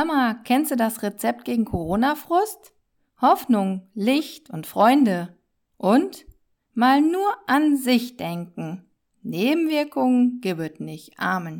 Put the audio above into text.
Hör mal, kennst du das Rezept gegen Corona-Frust? Hoffnung, Licht und Freunde. Und mal nur an sich denken. Nebenwirkungen gibt nicht. Amen.